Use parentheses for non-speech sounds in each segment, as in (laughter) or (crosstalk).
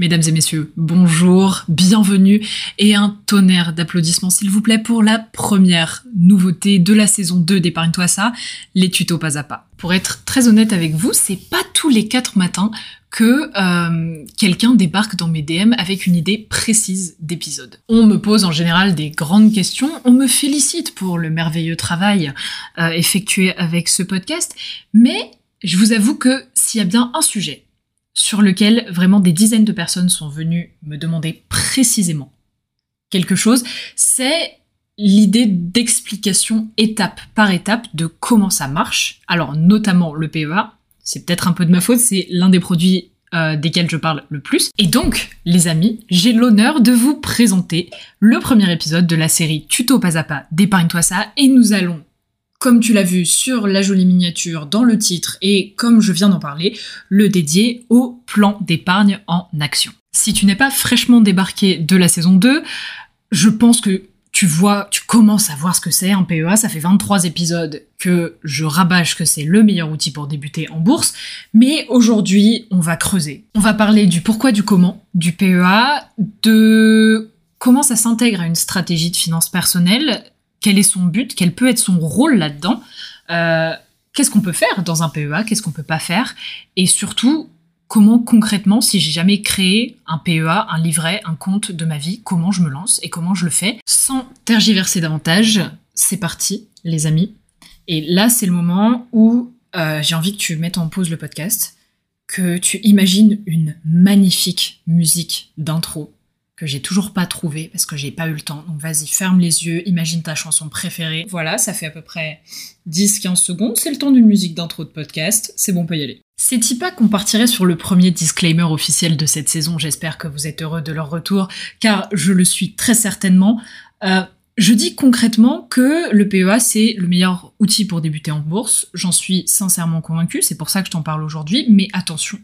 Mesdames et messieurs, bonjour, bienvenue et un tonnerre d'applaudissements s'il vous plaît pour la première nouveauté de la saison 2 d'Épargne-toi ça, les tutos pas à pas. Pour être très honnête avec vous, c'est pas tous les quatre matins que euh, quelqu'un débarque dans mes DM avec une idée précise d'épisode. On me pose en général des grandes questions, on me félicite pour le merveilleux travail euh, effectué avec ce podcast, mais je vous avoue que s'il y a bien un sujet sur lequel vraiment des dizaines de personnes sont venues me demander précisément quelque chose, c'est l'idée d'explication étape par étape de comment ça marche. Alors notamment le PEA, c'est peut-être un peu de ma faute, c'est l'un des produits euh, desquels je parle le plus. Et donc, les amis, j'ai l'honneur de vous présenter le premier épisode de la série Tuto pas à pas d'épargne-toi ça, et nous allons comme tu l'as vu sur la jolie miniature dans le titre et comme je viens d'en parler, le dédier au plan d'épargne en action. Si tu n'es pas fraîchement débarqué de la saison 2, je pense que tu vois, tu commences à voir ce que c'est un PEA, ça fait 23 épisodes que je rabâche que c'est le meilleur outil pour débuter en bourse, mais aujourd'hui, on va creuser. On va parler du pourquoi du comment du PEA, de comment ça s'intègre à une stratégie de finances personnelles, quel est son but, quel peut être son rôle là-dedans, euh, qu'est-ce qu'on peut faire dans un PEA, qu'est-ce qu'on peut pas faire, et surtout comment concrètement, si j'ai jamais créé un PEA, un livret, un compte de ma vie, comment je me lance et comment je le fais sans tergiverser davantage. C'est parti, les amis. Et là, c'est le moment où euh, j'ai envie que tu mettes en pause le podcast, que tu imagines une magnifique musique d'intro que j'ai toujours pas trouvé parce que j'ai pas eu le temps. Donc vas-y, ferme les yeux, imagine ta chanson préférée. Voilà, ça fait à peu près 10-15 secondes, c'est le temps d'une musique d'intro de podcast, c'est bon, on peut y aller. C'est pas qu'on partirait sur le premier disclaimer officiel de cette saison, j'espère que vous êtes heureux de leur retour, car je le suis très certainement. Euh, je dis concrètement que le PEA, c'est le meilleur outil pour débuter en bourse. J'en suis sincèrement convaincu, c'est pour ça que je t'en parle aujourd'hui, mais attention,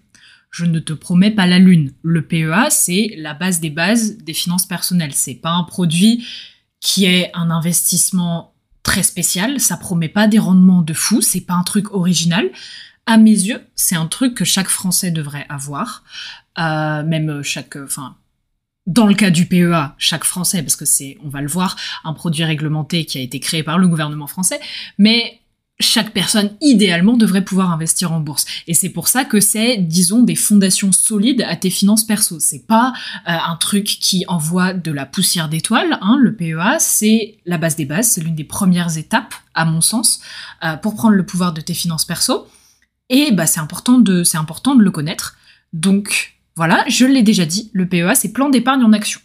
je ne te promets pas la lune. Le PEA, c'est la base des bases des finances personnelles. C'est pas un produit qui est un investissement très spécial. Ça promet pas des rendements de fou. C'est pas un truc original. À mes yeux, c'est un truc que chaque Français devrait avoir. Euh, même chaque, enfin, dans le cas du PEA, chaque Français, parce que c'est, on va le voir, un produit réglementé qui a été créé par le gouvernement français. Mais chaque personne idéalement devrait pouvoir investir en bourse. Et c'est pour ça que c'est, disons, des fondations solides à tes finances perso. C'est pas euh, un truc qui envoie de la poussière d'étoiles. Hein. Le PEA, c'est la base des bases, c'est l'une des premières étapes, à mon sens, euh, pour prendre le pouvoir de tes finances perso. Et bah, c'est important de, c'est important de le connaître. Donc voilà, je l'ai déjà dit, le PEA, c'est plan d'épargne en action.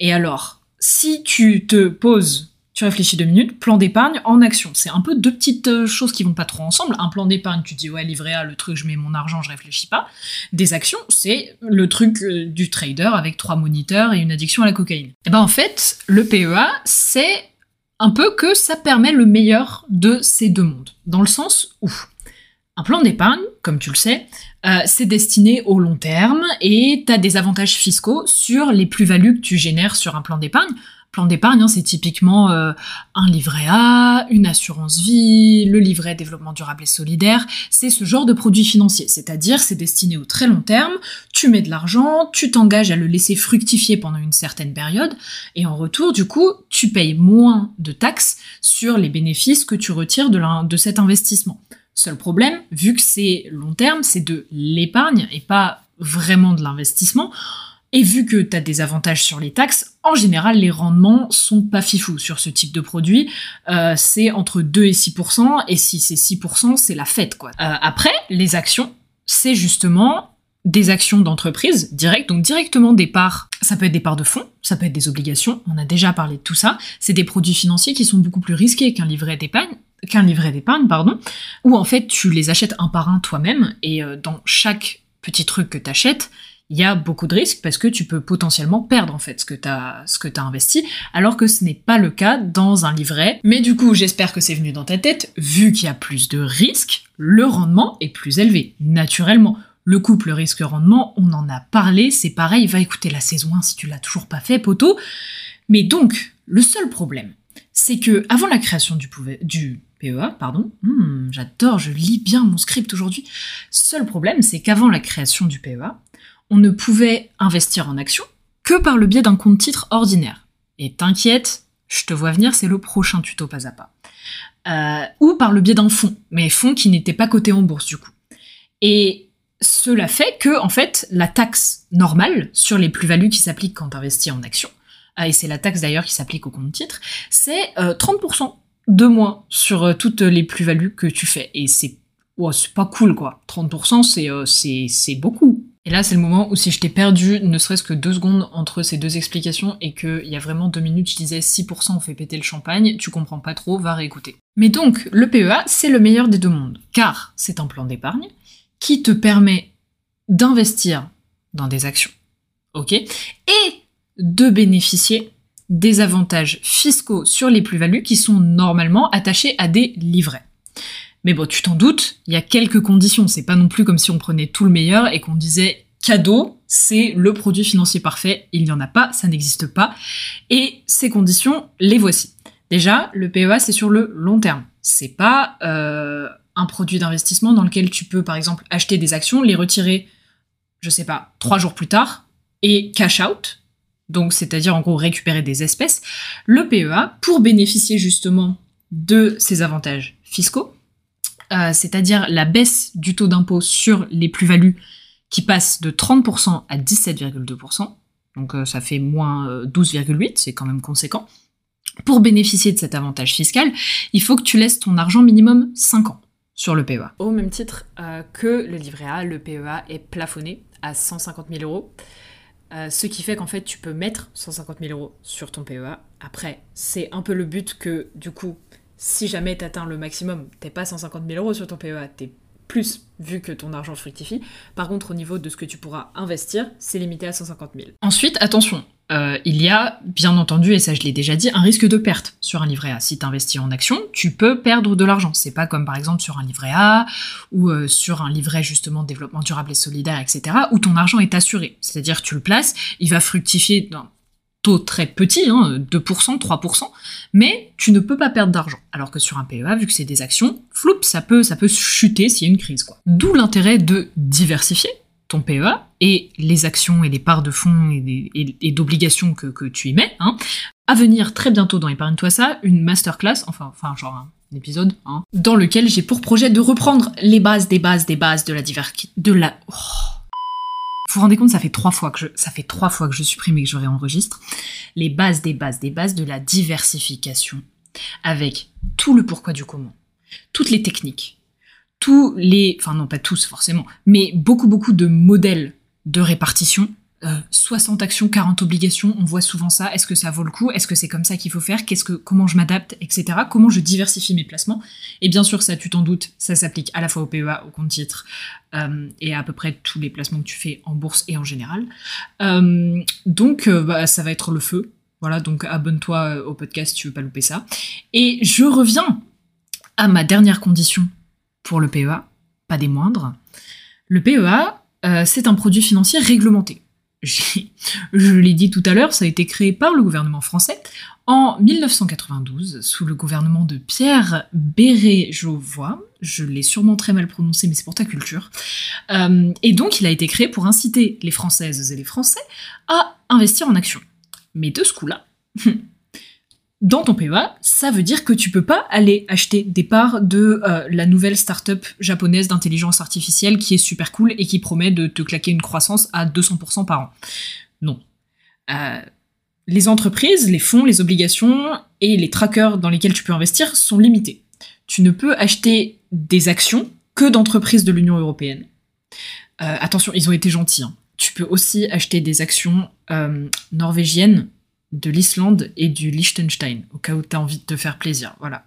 Et alors, si tu te poses réfléchis deux minutes, plan d'épargne en action. C'est un peu deux petites euh, choses qui vont pas trop ensemble. Un plan d'épargne, tu dis ouais, livret A, le truc, je mets mon argent, je réfléchis pas. Des actions, c'est le truc euh, du trader avec trois moniteurs et une addiction à la cocaïne. Et eh ben en fait, le PEA, c'est un peu que ça permet le meilleur de ces deux mondes. Dans le sens où un plan d'épargne, comme tu le sais, euh, c'est destiné au long terme et tu as des avantages fiscaux sur les plus-values que tu génères sur un plan d'épargne. Plan d'épargne, hein, c'est typiquement euh, un livret A, une assurance vie, le livret développement durable et solidaire. C'est ce genre de produit financier, c'est-à-dire c'est destiné au très long terme. Tu mets de l'argent, tu t'engages à le laisser fructifier pendant une certaine période, et en retour, du coup, tu payes moins de taxes sur les bénéfices que tu retires de, de cet investissement. Seul problème, vu que c'est long terme, c'est de l'épargne et pas vraiment de l'investissement. Et vu que tu as des avantages sur les taxes, en général, les rendements sont pas fifous sur ce type de produit. Euh, c'est entre 2 et 6%, et si c'est 6%, c'est la fête, quoi. Euh, après, les actions, c'est justement des actions d'entreprise directes, donc directement des parts. Ça peut être des parts de fonds, ça peut être des obligations, on a déjà parlé de tout ça. C'est des produits financiers qui sont beaucoup plus risqués qu'un livret d'épargne qu'un livret d'épargne, pardon, où en fait tu les achètes un par un toi-même et euh, dans chaque petit truc que tu achètes, il y a beaucoup de risques parce que tu peux potentiellement perdre en fait ce que tu as ce investi alors que ce n'est pas le cas dans un livret. Mais du coup, j'espère que c'est venu dans ta tête vu qu'il y a plus de risques, le rendement est plus élevé naturellement. Le couple risque-rendement, on en a parlé, c'est pareil, va écouter la saison 1 si tu l'as toujours pas fait, poteau. Mais donc, le seul problème, c'est que avant la création du, du PEA, pardon, hmm, j'adore, je lis bien mon script aujourd'hui. Seul problème, c'est qu'avant la création du PEA, on ne pouvait investir en actions que par le biais d'un compte titre ordinaire. Et t'inquiète, je te vois venir, c'est le prochain tuto pas à pas. Euh, ou par le biais d'un fonds, mais fonds qui n'était pas coté en bourse du coup. Et cela fait que, en fait, la taxe normale sur les plus-values qui s'appliquent quand tu investis en actions, euh, et c'est la taxe d'ailleurs qui s'applique au compte titre, c'est 30% euh, de moins sur toutes les plus-values que tu fais. Et c'est c'est pas cool quoi. 30% c'est c'est beaucoup. Et là, c'est le moment où si je t'ai perdu ne serait-ce que deux secondes entre ces deux explications et qu'il y a vraiment deux minutes, je disais 6% on fait péter le champagne, tu comprends pas trop, va réécouter. Mais donc, le PEA, c'est le meilleur des deux mondes, car c'est un plan d'épargne qui te permet d'investir dans des actions, ok, et de bénéficier des avantages fiscaux sur les plus-values qui sont normalement attachés à des livrets. Mais bon, tu t'en doutes, il y a quelques conditions. C'est pas non plus comme si on prenait tout le meilleur et qu'on disait cadeau, c'est le produit financier parfait. Il n'y en a pas, ça n'existe pas. Et ces conditions, les voici. Déjà, le PEA, c'est sur le long terme. C'est pas euh, un produit d'investissement dans lequel tu peux, par exemple, acheter des actions, les retirer, je sais pas, trois jours plus tard et cash out. Donc, c'est-à-dire en gros récupérer des espèces. Le PEA, pour bénéficier justement de ces avantages fiscaux, euh, c'est-à-dire la baisse du taux d'impôt sur les plus-values qui passe de 30% à 17,2%, donc euh, ça fait moins 12,8, euh, c'est quand même conséquent. Pour bénéficier de cet avantage fiscal, il faut que tu laisses ton argent minimum 5 ans sur le PEA. Au même titre que le livret A, le PEA est plafonné à 150 000 euros. ce qui fait qu'en fait, tu peux mettre 150 000 euros sur ton PEA. Après, c'est un peu le but que, du coup, si jamais tu atteins le maximum, t'es pas 150 000 euros sur ton PEA, t'es plus vu que ton argent fructifie. Par contre, au niveau de ce que tu pourras investir, c'est limité à 150 000. Ensuite, attention, euh, il y a, bien entendu, et ça je l'ai déjà dit, un risque de perte sur un livret A. Si tu investis en action, tu peux perdre de l'argent. C'est pas comme par exemple sur un livret A ou euh, sur un livret justement de développement durable et solidaire, etc., où ton argent est assuré. C'est-à-dire tu le places, il va fructifier dans taux très petit, hein, 2%, 3%, mais tu ne peux pas perdre d'argent. Alors que sur un PEA, vu que c'est des actions, floup, ça peut, ça peut chuter s'il y a une crise. quoi. D'où l'intérêt de diversifier ton PEA et les actions et les parts de fonds et, d'obligations que, tu y mets. Hein. À venir très bientôt dans Épargne-toi ça, une masterclass, enfin, enfin genre un épisode, hein, dans lequel j'ai pour projet de reprendre les bases des bases des bases de la diversité, de la... Oh, vous vous rendez compte, ça fait trois fois que je, ça fait trois fois que je supprime et que je réenregistre. Les bases des bases des bases de la diversification. Avec tout le pourquoi du comment. Toutes les techniques. Tous les, enfin non, pas tous forcément, mais beaucoup beaucoup de modèles de répartition 60 euh, actions, 40 obligations, on voit souvent ça. Est-ce que ça vaut le coup? Est-ce que c'est comme ça qu'il faut faire? Comment je m'adapte, etc. Comment je diversifie mes placements? Et bien sûr, ça, tu t'en doutes, ça s'applique à la fois au PEA, au compte titre euh, et à, peu près tous les placements que tu fais en bourse et en général. Euh, donc, bah, ça va être le feu. Voilà, donc abonne-toi au podcast, tu veux pas louper ça. Et je reviens à ma dernière condition pour le PEA, pas des moindres. Le PEA, c'est un produit financier réglementé je l'ai dit tout à l'heure, ça a été créé par le gouvernement français en 1992 sous le gouvernement de Pierre Bérégovoy. Je l'ai sûrement très mal prononcé, mais c'est pour ta culture. Euh, et donc, il a été créé pour inciter les Françaises et les Français à investir en actions. Mais de ce coup-là, dans ton PEA, ça veut dire que tu peux pas aller acheter des parts de euh, la nouvelle start-up japonaise d'intelligence artificielle qui est super cool et qui promet de te claquer une croissance à 200% par an. Non. Euh, les entreprises, les fonds, les obligations et les trackers dans lesquels tu peux investir sont limités. Tu ne peux acheter des actions que d'entreprises de l'Union européenne. Euh, attention, ils ont été gentils. Hein. Tu peux aussi acheter des actions norvégiennes de l'Islande et du Liechtenstein, au cas où tu as envie de te faire plaisir. Voilà.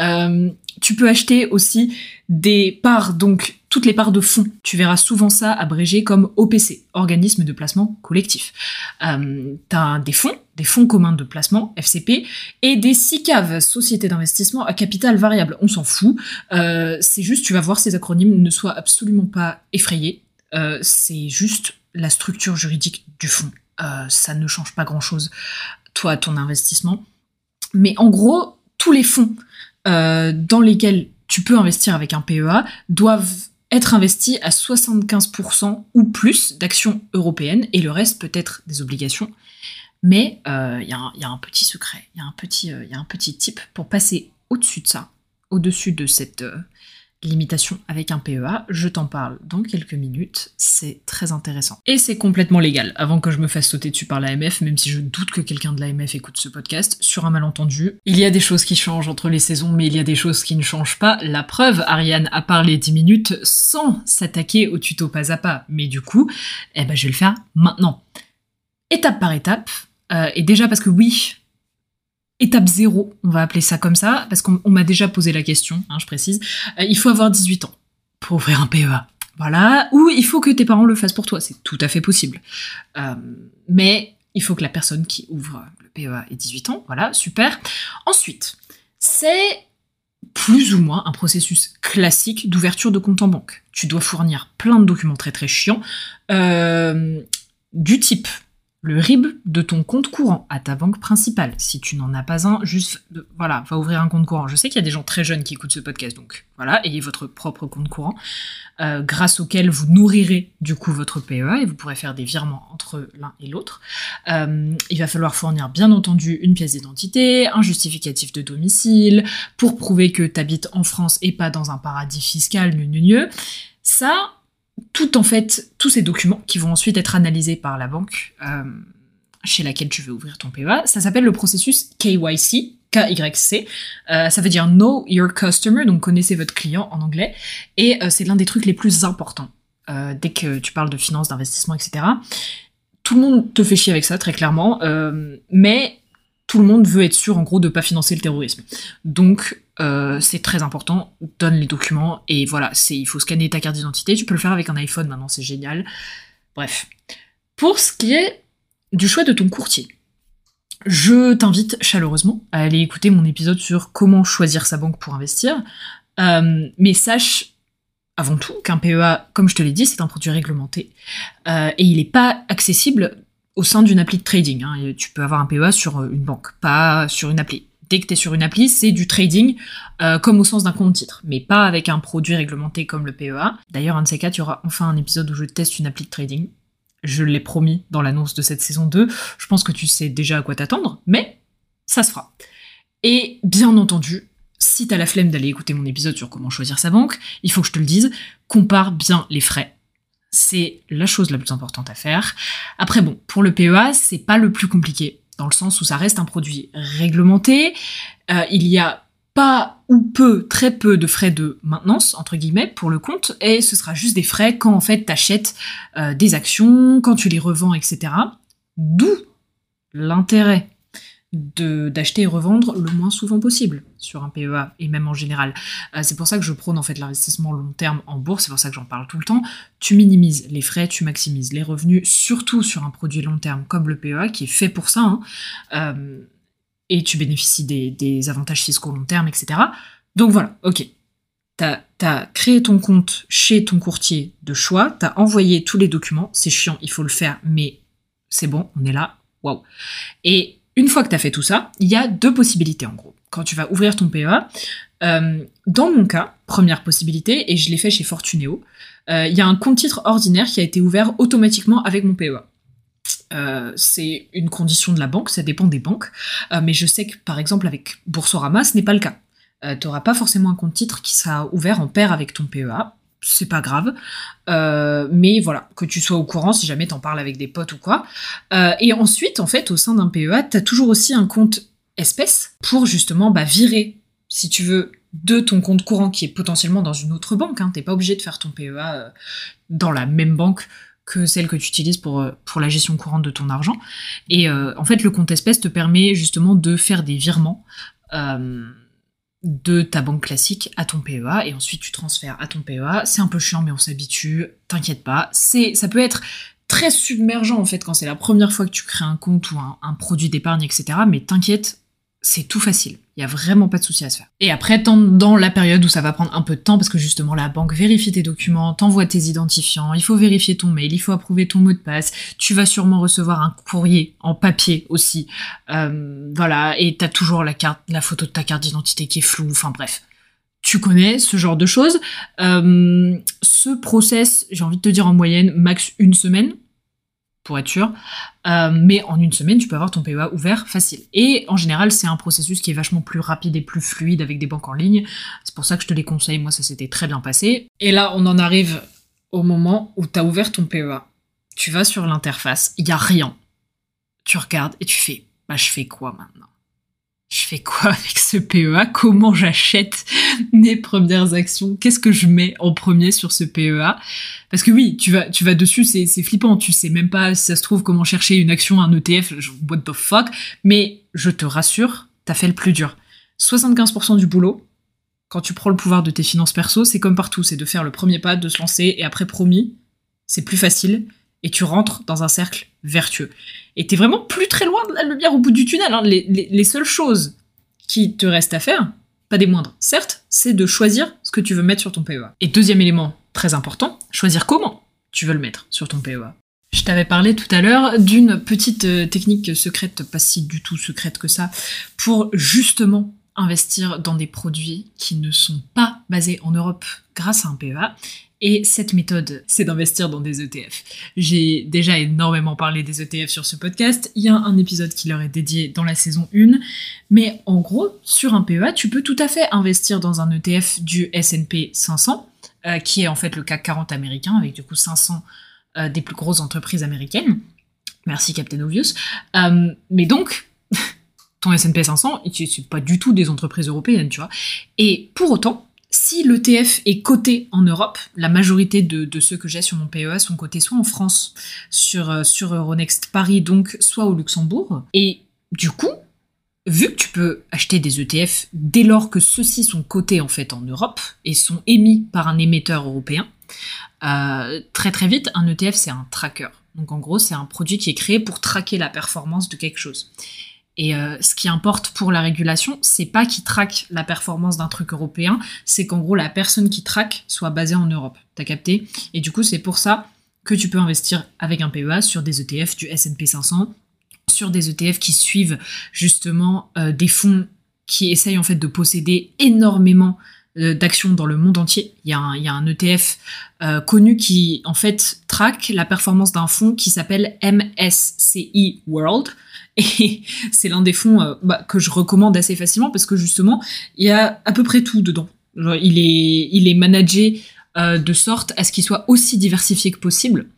Euh, tu peux acheter aussi des parts, donc toutes les parts de fonds. Tu verras souvent ça abrégé comme OPC, organisme de placement collectif. Euh, tu as des fonds, des fonds communs de placement, FCP, et des SICAV, sociétés d'investissement à capital variable. On s'en fout. Euh, c'est juste, tu vas voir ces acronymes, ne sois absolument pas effrayé. Euh, c'est juste la structure juridique du fonds. Euh, ça ne change pas grand-chose, toi, ton investissement. Mais en gros, tous les fonds euh, dans lesquels tu peux investir avec un PEA doivent être investi à 75% ou plus d'actions européennes et le reste peut être des obligations. Mais il euh, y, a un petit secret, il y, a un petit, type pour passer au-dessus de ça, au-dessus de cette limitation avec un PEA. Je t'en parle dans quelques minutes, c'est très intéressant. Et c'est complètement légal, avant que je me fasse sauter dessus par l'AMF, même si je doute que quelqu'un de l'AMF écoute ce podcast, sur un malentendu. Il y a des choses qui changent entre les saisons, mais il y a des choses qui ne changent pas. La preuve, Ariane a parlé 10 minutes sans s'attaquer au tuto pas à pas, mais du coup, eh ben je vais le faire maintenant. Étape par étape, euh, et déjà parce que oui, étape zéro, on va appeler ça comme ça, parce qu'on m'a déjà posé la question, hein, je précise, euh, il faut avoir 18 ans pour ouvrir un PEA. Voilà, ou il faut que tes parents le fassent pour toi, c'est tout à fait possible. Euh, mais il faut que la personne qui ouvre le PEA ait 18 ans, voilà, super. Ensuite, c'est plus ou moins un processus classique d'ouverture de compte en banque. Tu dois fournir plein de documents très très chiants, du type le RIB de ton compte courant à ta banque principale. Si tu n'en as pas un, juste, voilà, va ouvrir un compte courant. Je sais qu'il y a des gens très jeunes qui écoutent ce podcast, donc voilà, ayez votre propre compte courant, euh, grâce auquel vous nourrirez du coup votre PEA et vous pourrez faire des virements entre l'un et l'autre. Euh, il va falloir fournir bien entendu une pièce d'identité, un justificatif de domicile, pour prouver que tu habites en France et pas dans un paradis fiscal, nu, Ça, tout en fait, tous ces documents qui vont ensuite être analysés par la banque euh, chez laquelle tu veux ouvrir ton PEA, ça s'appelle le processus KYC, KYC. Euh, ça veut dire Know Your Customer, donc connaissez votre client en anglais. Et euh, c'est l'un des trucs les plus importants dès que tu parles de finances, d'investissement, etc. Tout le monde te fait chier avec ça, très clairement. mais tout le monde veut être sûr, en gros, de pas financer le terrorisme. Donc, euh, c'est très important. Donne les documents et voilà, c'est il faut scanner ta carte d'identité. Tu peux le faire avec un iPhone maintenant, c'est génial. Bref. Pour ce qui est du choix de ton courtier, je t'invite chaleureusement à aller écouter mon épisode sur comment choisir sa banque pour investir. Euh, mais sache avant tout qu'un PEA, comme je te l'ai dit, c'est un produit réglementé euh, et il n'est pas accessible au sein d'une appli de trading. Hein. Tu peux avoir un PEA sur euh, une banque, pas sur une appli. Dès que tu es sur une appli, c'est du trading euh, comme au sens d'un compte titre, mais pas avec un produit réglementé comme le PEA. D'ailleurs, un de ces quatre, il y aura enfin un épisode où je teste une appli de trading. Je l'ai promis dans l'annonce de cette saison 2. Je pense que tu sais déjà à quoi t'attendre, mais ça se fera. Et bien entendu, si t'as la flemme d'aller écouter mon épisode sur comment choisir sa banque, il faut que je te le dise, compare bien les frais c'est la chose la plus importante à faire. Après bon, pour le PEA, c'est pas le plus compliqué, dans le sens où ça reste un produit réglementé. Euh, il y a pas ou peu, très peu de frais de maintenance, entre guillemets, pour le compte, et ce sera juste des frais quand en fait t'achètes euh, des actions, quand tu les revends, etc. D'où l'intérêt d'acheter et revendre le moins souvent possible sur un PEA et même en général. Euh, c'est pour ça que je prône en fait l'investissement long terme en bourse, c'est pour ça que j'en parle tout le temps. Tu minimises les frais, tu maximises les revenus, surtout sur un produit long terme comme le PEA qui est fait pour ça. Hein. Euh, et tu bénéficies des, avantages fiscaux long terme, etc. Donc voilà, ok. T'as as créé ton compte chez ton courtier de choix, t'as envoyé tous les documents, c'est chiant, il faut le faire, mais c'est bon, on est là, waouh. Et une fois que tu as fait tout ça, il y a deux possibilités en gros. Quand tu vas ouvrir ton PEA, euh, dans mon cas, première possibilité, et je l'ai fait chez Fortuneo, euh, il y a un compte titre ordinaire qui a été ouvert automatiquement avec mon PEA. Euh, c'est une condition de la banque, ça dépend des banques, mais je sais que par exemple avec Boursorama, ce n'est pas le cas. tu n'auras pas forcément un compte titre qui sera ouvert en paire avec ton PEA c'est pas grave. Euh, mais voilà, que tu sois au courant si jamais t'en parles avec des potes ou quoi. Euh, et ensuite, en fait, au sein d'un PEA, t'as toujours aussi un compte espèce pour justement bah, virer, si tu veux, de ton compte courant qui est potentiellement dans une autre banque. Hein. T'es pas obligé de faire ton PEA euh, dans la même banque que celle que tu utilises pour, pour la gestion courante de ton argent. Et en fait, le compte espèce te permet justement de faire des virements de ta banque classique à ton PEA et ensuite tu transfères à ton PEA. C'est un peu chiant mais on s'habitue, t'inquiète pas. C'est, ça peut être très submergent en fait quand c'est la première fois que tu crées un compte ou un produit d'épargne, etc. Mais t'inquiète, c'est tout facile. Il y a vraiment pas de souci à se faire. Et après, dans la période où ça va prendre un peu de temps, parce que justement la banque vérifie tes documents, t'envoie tes identifiants, il faut vérifier ton mail, il faut approuver ton mot de passe, tu vas sûrement recevoir un courrier en papier aussi, euh, voilà, et t'as toujours la carte, la photo de ta carte d'identité qui est floue, enfin bref. tu connais ce genre de choses. Euh, ce process, j'ai envie de te dire en moyenne, max une semaine, pour être sûr. Euh, mais en une semaine, tu peux avoir ton PEA ouvert facile. Et en général, c'est un processus qui est vachement plus rapide et plus fluide avec des banques en ligne. C'est pour ça que je te les conseille. Moi, ça s'était très bien passé. Et là, on en arrive au moment où tu as ouvert ton PEA. Tu vas sur l'interface, il n'y a rien. Tu regardes et tu fais, bah, je fais quoi maintenant? Je fais quoi avec ce PEA Comment j'achète mes premières actions? Qu'est-ce que je mets en premier sur ce PEA Parce que oui, tu vas, tu vas dessus, c'est, flippant. Tu sais même pas si ça se trouve comment chercher une action, un ETF, what the fuck. Mais je te rassure, t'as fait le plus dur. 75% du boulot, quand tu prends le pouvoir de tes finances perso, c'est comme partout, c'est de faire le premier pas, de se lancer, et après promis, c'est plus facile et tu rentres dans un cercle vertueux. Et t'es vraiment plus très loin de la lumière au bout du tunnel. Hein. Les, seules choses qui te restent à faire, pas des moindres, certes, c'est de choisir ce que tu veux mettre sur ton PEA. Et deuxième élément très important, choisir comment tu veux le mettre sur ton PEA. Je t'avais parlé tout à l'heure d'une petite euh, technique secrète, pas si du tout secrète que ça, pour justement investir dans des produits qui ne sont pas basés en Europe grâce à un PEA et cette méthode, c'est d'investir dans des ETF. J'ai déjà énormément parlé des ETF sur ce podcast. Il y a un épisode qui leur est dédié dans la saison 1. Mais en gros, sur un PEA, tu peux tout à fait investir dans un ETF du S&P 500, euh, qui est en fait le CAC 40 américain, avec du coup 500 euh, des plus grosses entreprises américaines. Merci Captain Obvious. Euh, mais donc, (laughs) ton S&P 500, c'est pas du tout des entreprises européennes, tu vois. Et pour autant, si l'ETF est coté en Europe, la majorité de, ceux que j'ai sur mon PEA sont cotés soit en France, sur, euh, sur Euronext Paris, donc soit au Luxembourg. Et du coup, vu que tu peux acheter des ETF dès lors que ceux-ci sont cotés en fait en Europe et sont émis par un émetteur européen, euh, très très vite, un ETF c'est un tracker. Donc en gros, c'est un produit qui est créé pour traquer la performance de quelque chose. Et euh, ce qui importe pour la régulation, c'est pas qu'il traque la performance d'un truc européen, c'est qu'en gros la personne qui traque soit basée en Europe. T'as capté? Et du coup, c'est pour ça que tu peux investir avec un PEA sur des ETF du S&P 500, sur des ETF qui suivent justement euh, des fonds qui essayent en fait de posséder énormément euh, d'actions dans le monde entier. Il y a un, il y a un ETF connu qui en fait traque la performance d'un fonds qui s'appelle MSCI World. (laughs) Et c'est l'un des fonds euh, bah, que je recommande assez facilement parce que justement, il y a à peu près tout dedans. il est, il est managé euh, de sorte à ce qu'il soit aussi diversifié que possible.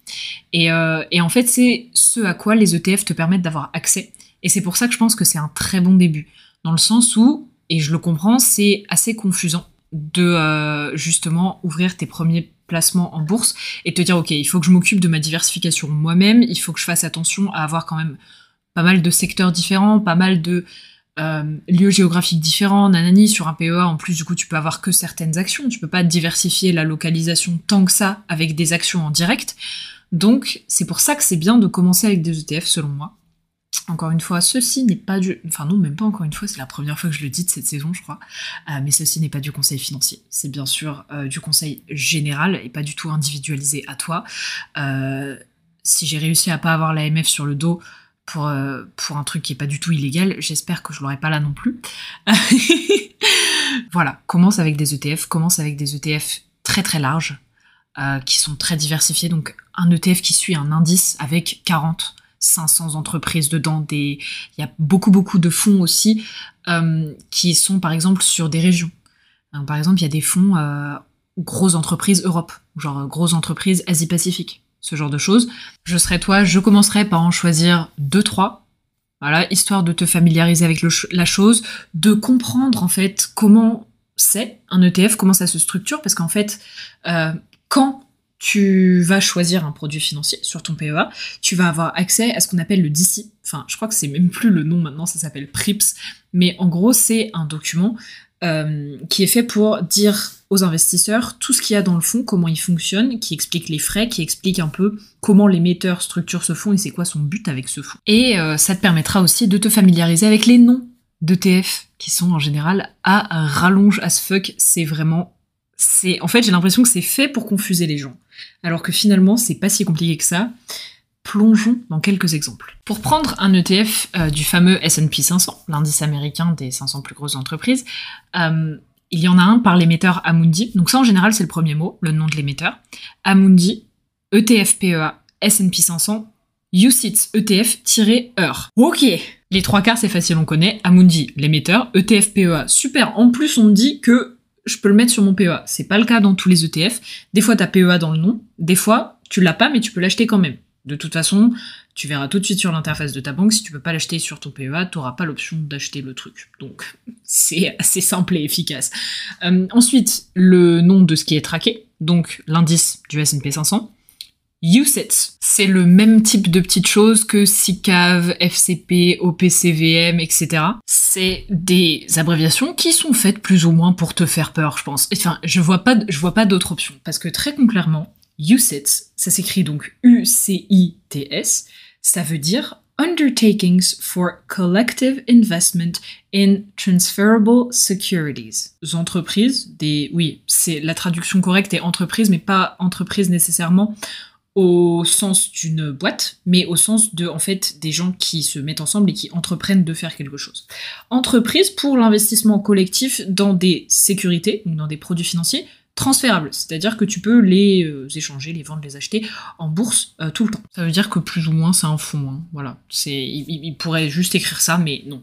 Et, euh, et en fait, c'est ce à quoi les ETF te permettent d'avoir accès. Et c'est pour ça que je pense que c'est un très bon début. Dans le sens où, et je le comprends, c'est assez confusant de justement ouvrir tes premiers placements en bourse et te dire ok il faut que je m'occupe de ma diversification moi-même il faut que je fasse attention à avoir quand même pas mal de secteurs différents, pas mal de euh, lieux géographiques différents, nanani, sur un PEA, en plus, du coup, tu peux avoir que certaines actions, tu peux pas diversifier la localisation tant que ça avec des actions en direct. Donc, c'est pour ça que c'est bien de commencer avec des ETF, selon moi. Encore une fois, ceci n'est pas du... Enfin non, même pas encore une fois, c'est la première fois que je le dis de cette saison, je crois. Euh, mais ceci n'est pas du conseil financier. C'est bien sûr euh, du conseil général et pas du tout individualisé à toi. si j'ai réussi à pas avoir l'AMF sur le dos, pour, euh, pour un truc qui est pas du tout illégal. J'espère que je l'aurai pas là non plus. (laughs) voilà, commence avec des ETF, commence avec des ETF très très larges, euh, qui sont très diversifiés. Donc un ETF qui suit un indice avec 40, 500 entreprises dedans. Des... Il y a beaucoup beaucoup de fonds aussi euh, qui sont par exemple sur des régions. par exemple, il y a des fonds grosses entreprises Europe, genre grosses entreprises Asie-Pacifique ce genre de choses. Je serais toi, je commencerai par en choisir deux, trois. Voilà, histoire de te familiariser avec la chose, de comprendre en fait comment c'est un ETF, comment ça se structure, parce qu'en fait, euh, quand tu vas choisir un produit financier sur ton PEA, tu vas avoir accès à ce qu'on appelle le DC. Enfin, je crois que c'est même plus le nom maintenant, ça s'appelle PRIPS. Mais en gros, c'est un document euh, qui est fait pour dire aux investisseurs tout ce qu'il y a dans le fonds, comment il fonctionne, qui explique les frais, qui explique un peu comment l'émetteur structure ce fonds et c'est quoi son but avec ce fonds. Et euh, ça te permettra aussi de te familiariser avec les noms d'ETF qui sont en général à rallonge as fuck. C'est vraiment, c'est, en fait, j'ai l'impression que c'est fait pour confuser les gens, alors que finalement, c'est pas si compliqué que ça. Plongeons dans quelques exemples. Pour prendre un ETF euh, du fameux S&P 500, l'indice américain des 500 plus grosses entreprises, euh, il y en a un par l'émetteur Amundi. Donc ça, en général, c'est le premier mot, le nom de l'émetteur. Amundi, ETF PEA, S&P 500, UCITS ETF-heure. Ok, les trois quarts, c'est facile, on connaît. Amundi, l'émetteur, ETF PEA, super. En plus, on me dit que je peux le mettre sur mon PEA. C'est pas le cas dans tous les ETF. Des fois, t'as PEA dans le nom. Des fois, tu l'as pas, mais tu peux l'acheter quand même. De toute façon, tu verras tout de suite sur l'interface de ta banque, si tu peux pas l'acheter sur ton PEA, tu n'auras pas l'option d'acheter le truc. Donc, (laughs) c'est assez simple et efficace. Euh, ensuite, le nom de ce qui est traqué, donc l'indice du S&P 500. USITS, c'est le même type de petites choses que SICAV, FCP, OPCVM, etc. C'est des abréviations qui sont faites plus ou moins pour te faire peur, je pense. Enfin, je vois pas, je vois pas d'autre option. Parce que très concrètement, USITS, ça s'écrit donc U-C-I-T-S, ça veut dire Undertakings for Collective Investment in Transferable Securities. Entreprises, oui, c'est la traduction correcte est entreprise, mais pas entreprise nécessairement au sens d'une boîte, mais au sens de, en fait, des gens qui se mettent ensemble et qui entreprennent de faire quelque chose. Entreprise pour l'investissement collectif dans des sécurités, ou dans des produits financiers, transférables, c'est-à-dire que tu peux les euh, échanger, les vendre, les acheter en bourse euh, tout le temps. Ça veut dire que plus ou moins c'est un fond, hein. voilà. C'est, il, pourrait juste écrire ça, mais non,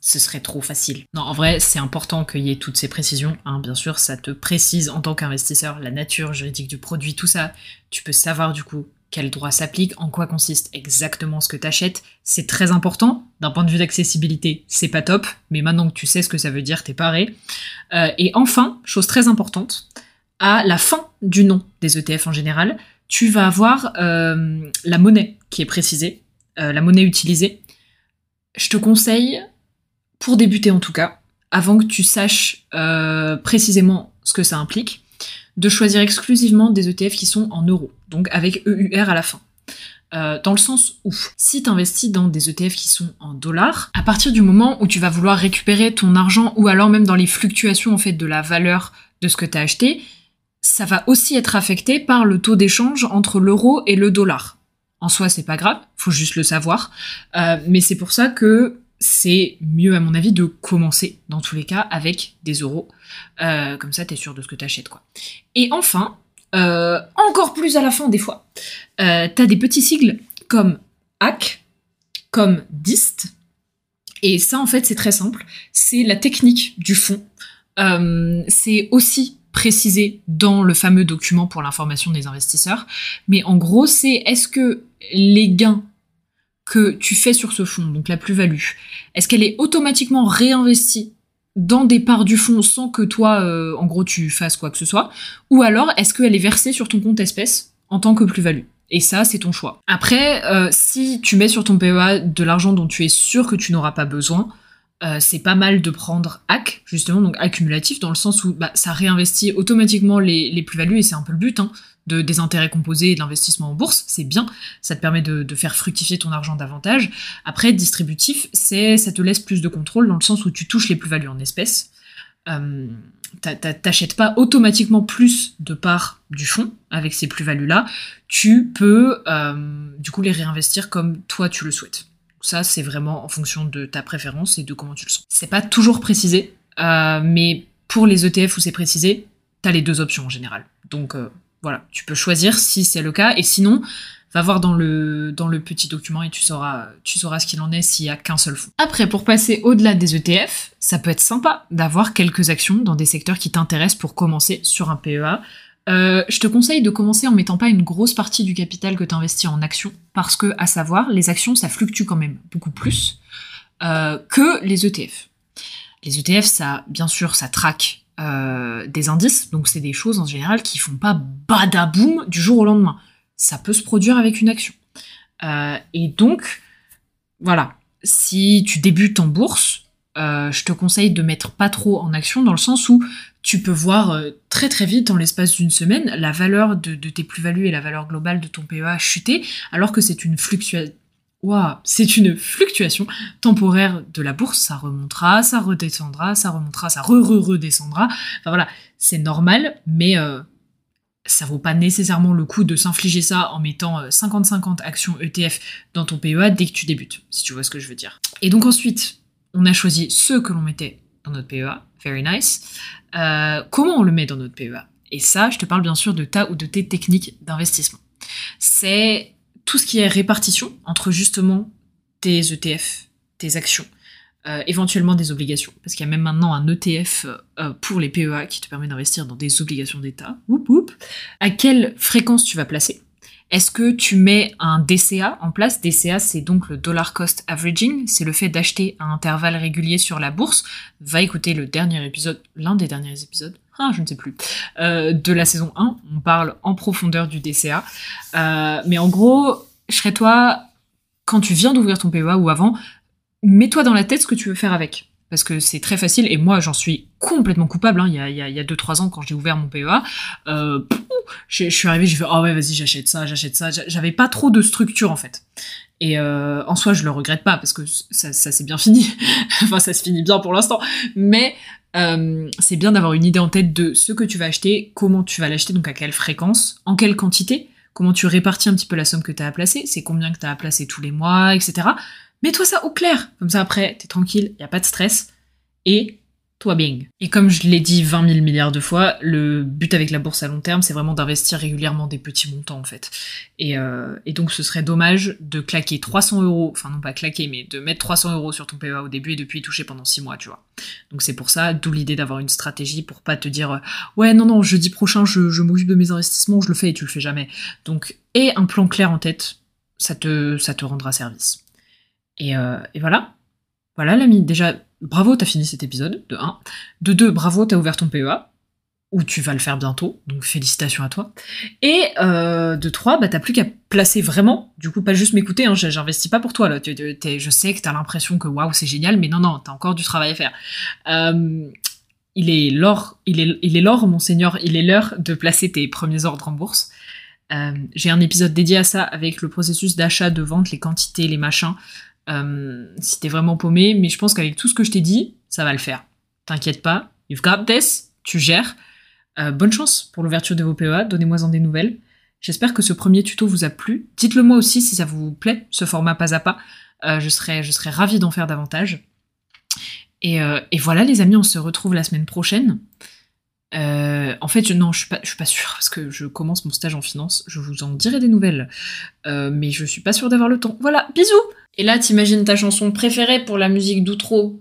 ce serait trop facile. Non, en vrai, c'est important qu'il y ait toutes ces précisions. Hein. Bien sûr, ça te précise en tant qu'investisseur la nature juridique du produit, tout ça. Tu peux savoir du coup quel droit s'applique, en quoi consiste exactement ce que tu achètes. C'est très important. D'un point de vue d'accessibilité, c'est pas top, mais maintenant que tu sais ce que ça veut dire, t'es paré. Euh, et enfin, chose très importante, à la fin du nom des ETF en général, tu vas avoir euh, la monnaie qui est précisée, euh, la monnaie utilisée. Je te conseille, pour débuter en tout cas, avant que tu saches euh, précisément ce que ça implique, de choisir exclusivement des ETF qui sont en euros, donc avec EUR à la fin. dans le sens où, si tu investis dans des ETF qui sont en dollars, à partir du moment où tu vas vouloir récupérer ton argent, ou alors même dans les fluctuations en fait de la valeur de ce que tu as acheté, ça va aussi être affecté par le taux d'échange entre l'euro et le dollar. En soi, c'est pas grave, faut juste le savoir. Euh, mais c'est pour ça que c'est mieux, à mon avis, de commencer, dans tous les cas, avec des euros. Euh, comme ça, t'es sûr de ce que t'achètes, quoi. Et enfin, euh, encore plus à la fin, des fois, t'as des petits sigles comme AC, comme DIST. Et ça, en fait, c'est très simple. C'est la technique du fond. c'est aussi précisé dans le fameux document pour l'information des investisseurs. Mais en gros, c'est est-ce que les gains que tu fais sur ce fonds, donc la plus-value, est-ce qu'elle est automatiquement réinvestie dans des parts du fonds sans que toi, euh, en gros, tu fasses quoi que ce soit? Ou alors, est-ce qu'elle est versée sur ton compte espèce en tant que plus-value? Et ça, c'est ton choix. Après, euh, si tu mets sur ton PEA de l'argent dont tu es sûr que tu n'auras pas besoin, euh, c'est pas mal de prendre AC, justement, donc accumulatif, dans le sens où bah, ça réinvestit automatiquement les, plus-values, et c'est un peu le but, hein, de, des intérêts composés et de l'investissement en bourse, c'est bien, ça te permet de, faire fructifier ton argent davantage. Après, distributif, c'est ça te laisse plus de contrôle, dans le sens où tu touches les plus-values en espèces. Euh, T'achètes pas automatiquement plus de parts du fonds avec ces plus-values-là, tu peux euh, du coup les réinvestir comme toi tu le souhaites. Ça, c'est vraiment en fonction de ta préférence et de comment tu le sens. C'est pas toujours précisé, euh, mais pour les ETF où c'est précisé, t'as les deux options en général. Donc euh, voilà, tu peux choisir si c'est le cas, et sinon, va voir dans le, dans le petit document et tu sauras, tu sauras ce qu'il en est s'il y a qu'un seul fonds. Après, pour passer au-delà des ETF, ça peut être sympa d'avoir quelques actions dans des secteurs qui t'intéressent pour commencer sur un PEA. Euh, je te conseille de commencer en mettant pas une grosse partie du capital que tu investis en actions, parce que, à savoir, les actions, ça fluctue quand même beaucoup plus euh, que les ETF. Les ETF, ça, bien sûr, ça traque euh, des indices, donc c'est des choses en général qui font pas badaboum du jour au lendemain. Ça peut se produire avec une action. et donc, voilà, si tu débutes en bourse, je te conseille de mettre pas trop en action dans le sens où tu peux voir euh, très très vite, en l'espace d'une semaine, la valeur de, tes plus-values et la valeur globale de ton PEA chuter, alors que c'est une fluctuation. c'est une fluctuation temporaire de la bourse, ça remontera, ça redescendra, ça remontera, ça re-re-redescendra. Enfin voilà, c'est normal, mais euh, ça vaut pas nécessairement le coup de s'infliger ça en mettant 50-50 euh, actions ETF dans ton PEA dès que tu débutes, si tu vois ce que je veux dire. Et donc ensuite, on a choisi ceux que l'on mettait dans notre PEA. Very nice. Euh, comment on le met dans notre PEA Et ça, je te parle bien sûr de ta ou de tes techniques d'investissement. C'est tout ce qui est répartition entre justement tes ETF, tes actions, euh, éventuellement des obligations, parce qu'il y a même maintenant un ETF euh, pour les PEA qui te permet d'investir dans des obligations d'État. À quelle fréquence tu vas placer? Est-ce que tu mets un DCA en place? DCA, c'est donc le dollar cost averaging, c'est le fait d'acheter à intervalles réguliers sur la bourse. Va écouter le dernier épisode, l'un des derniers épisodes, ah, je ne sais plus, euh, de la saison 1. On parle en profondeur du DCA. Euh, mais en gros, je serais toi, quand tu viens d'ouvrir ton PEA ou avant, mets-toi dans la tête ce que tu veux faire avec parce que c'est très facile, et moi j'en suis complètement coupable, hein. il y a 2 il y a, deux, trois ans quand j'ai ouvert mon PEA, euh, je, suis arrivée, j'ai fait « oh ouais vas-y j'achète ça, j'achète ça », j'avais pas trop de structure en fait. Et euh, en soi je le regrette pas, parce que ça, ça s'est bien fini, (laughs) enfin ça se finit bien pour l'instant, mais euh, c'est bien d'avoir une idée en tête de ce que tu vas acheter, comment tu vas l'acheter, donc à quelle fréquence, en quelle quantité, comment tu répartis un petit peu la somme que tu as à placer, c'est combien que tu as à placer tous les mois, etc. Mets-toi ça au clair. Comme ça, après, t'es tranquille, y a pas de stress. Et toi bien. Et comme je l'ai dit 20 000 milliards de fois, le but avec la bourse à long terme, c'est vraiment d'investir régulièrement des petits montants en fait. Et, euh, donc ce serait dommage de claquer 300 euros, enfin non pas claquer, mais de mettre 300 euros sur ton PEA au début et depuis toucher pendant 6 mois, tu vois. Donc c'est pour ça, d'où l'idée d'avoir une stratégie pour pas te dire ouais non non jeudi prochain je, je m'occupe de mes investissements, je le fais et tu le fais jamais. Donc et un plan clair en tête, ça te ça te rendra service. Euh, et, voilà. Voilà l'ami. Déjà, bravo, t'as fini cet épisode, de 1. De 2, bravo, t'as ouvert ton PEA, ou tu vas le faire bientôt, donc félicitations à toi. Et euh, de 3, bah t'as plus qu'à placer vraiment, du coup pas juste m'écouter, hein, j'investis pas pour toi là, je sais que t'as l'impression que waouh c'est génial, mais non non, t'as encore du travail à faire. Euh, il est l'or, il est, il est l'or, mon seigneur, il est l'heure de placer tes premiers ordres en bourse. J'ai un épisode dédié à ça avec le processus d'achat, de vente, les quantités, les machins. Euh, si t'es vraiment paumé, mais je pense qu'avec tout ce que je t'ai dit, ça va le faire. T'inquiète pas, you've got this, tu gères. Euh, bonne chance pour l'ouverture de vos PEA, donnez-moi en des nouvelles. J'espère que ce premier tuto vous a plu. Dites-le moi aussi si ça vous plaît, ce format pas à pas. Euh, je serais, je ravie d'en faire davantage. Et, et, voilà les amis, on se retrouve la semaine prochaine. en fait, je, non, je suis pas, je suis pas sûre parce que je commence mon stage en finance. Je vous en dirai des nouvelles, mais je suis pas sûre d'avoir le temps. Voilà, bisous. Et là, t'imagines ta chanson préférée pour la musique d'outro